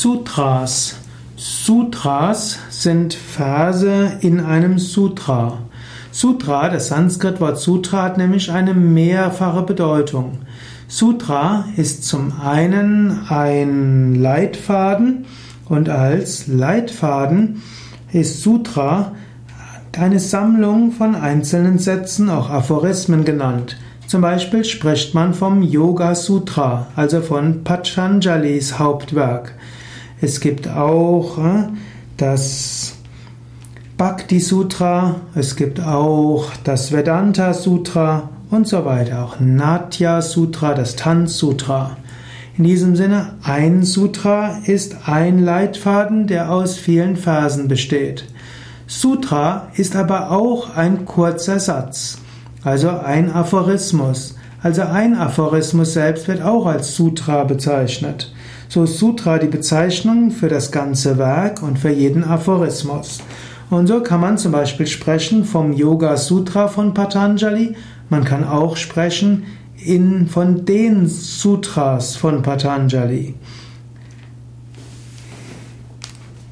Sutras. Sutras sind Verse in einem Sutra. Sutra, das Sanskrit-Wort Sutra, hat nämlich eine mehrfache Bedeutung. Sutra ist zum einen ein Leitfaden und als Leitfaden ist Sutra eine Sammlung von einzelnen Sätzen, auch Aphorismen genannt. Zum Beispiel spricht man vom Yoga Sutra, also von Patanjalis Hauptwerk. Es gibt auch äh, das Bhakti Sutra, es gibt auch das Vedanta Sutra und so weiter. Auch Natya Sutra, das Tanz Sutra. In diesem Sinne, ein Sutra ist ein Leitfaden, der aus vielen Versen besteht. Sutra ist aber auch ein kurzer Satz. Also ein Aphorismus. Also ein Aphorismus selbst wird auch als Sutra bezeichnet. So ist Sutra die Bezeichnung für das ganze Werk und für jeden Aphorismus. Und so kann man zum Beispiel sprechen vom Yoga Sutra von Patanjali. Man kann auch sprechen in, von den Sutras von Patanjali.